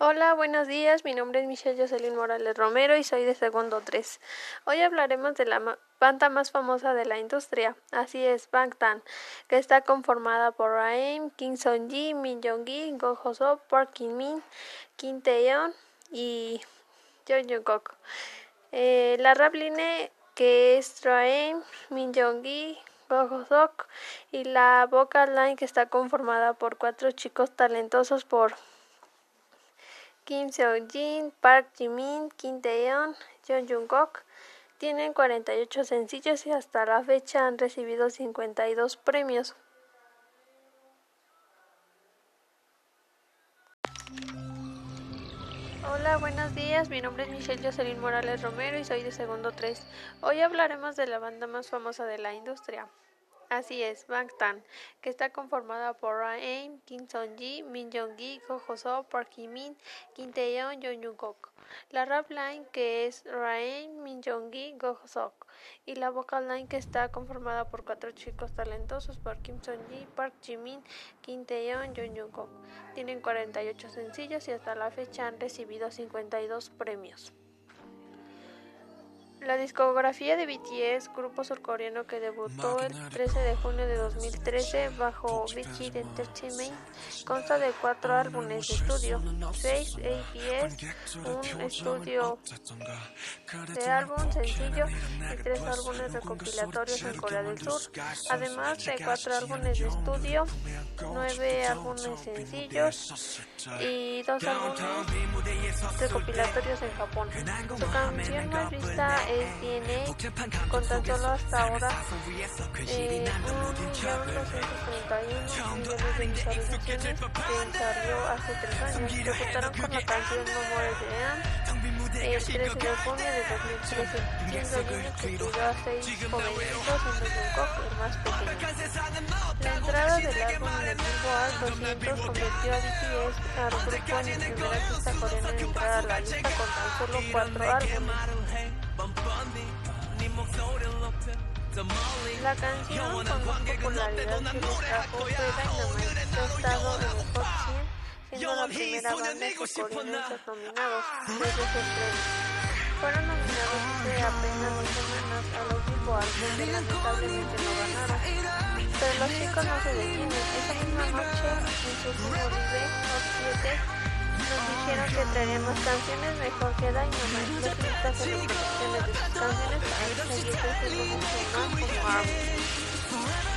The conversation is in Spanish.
Hola, buenos días. Mi nombre es Michelle Jocelyn Morales Romero y soy de segundo 3. Hoy hablaremos de la banda más famosa de la industria, así es Bangtan, que está conformada por Raim, Kim Song-ji, Min Jong-gi, Go Ho-soo, Park Kim-min, Kim Tae-yeon y Jung Jung-kook. Eh, la rap line que es Raim, Min Jong-gi, Go Ho-soo y la vocal line que está conformada por cuatro chicos talentosos por Kim Seo-jin, Park Jimin, Kim Tae-yeon, Jung Jung-kook tienen 48 sencillos y hasta la fecha han recibido 52 premios. Hola, buenos días. Mi nombre es Michelle Jocelyn Morales Romero y soy de segundo 3. Hoy hablaremos de la banda más famosa de la industria. Así es, Bangtan, que está conformada por Ra-Aim, Kim Song-ji, Min Jong-gi, Go Ho-soo, Park Ji-min, Kim Tae-yeon, Jung Jung-kook. La rap line que es Ra-Aim, Min Jong-gi, Go Ho-soo y la vocal line que está conformada por cuatro chicos talentosos por Kim Song-ji, Park Ji-min, Kim Tae-yeon, Jung Jung-kook. Tienen 48 sencillos y hasta la fecha han recibido 52 premios. La discografía de BTS, grupo surcoreano que debutó el 13 de junio de 2013 bajo Big Hit Entertainment, consta de cuatro álbumes de estudio, seis APS, un estudio de álbum sencillo y tres álbumes recopilatorios en Corea del Sur, además de cuatro álbumes de estudio, nueve álbumes sencillos y dos álbumes recopilatorios en Japón. Su canción más vista es DNA, con tan solo hasta ahora eh, 1.231 millones de visualizaciones que hace años. Debutaron con la canción No More de Anne el 13 de junio de 2013, siendo Jimmy que cuidó a seis jovencitos, siendo Jungkook el más pequeño. La entrada del álbum en el Billboard 200 convirtió a BTS al grupo en el primer artista coreano en entrar a la lista con tan solo álbumes. La canción con más popularidad que les trajo fue Dynamite, que ha estado en el top 100, siendo la primera banda ser nominados desde su estreno. Fueron nominados hace apenas dos semanas a los Billboard, donde lamentablemente no ganaron. Pero los chicos no se detienen. Esa misma noche, en su último live, Top 7, nos dijeron que traeríamos canciones mejor que Dynamite. Los listas de sus canciones para seguir creciendo mucho más como.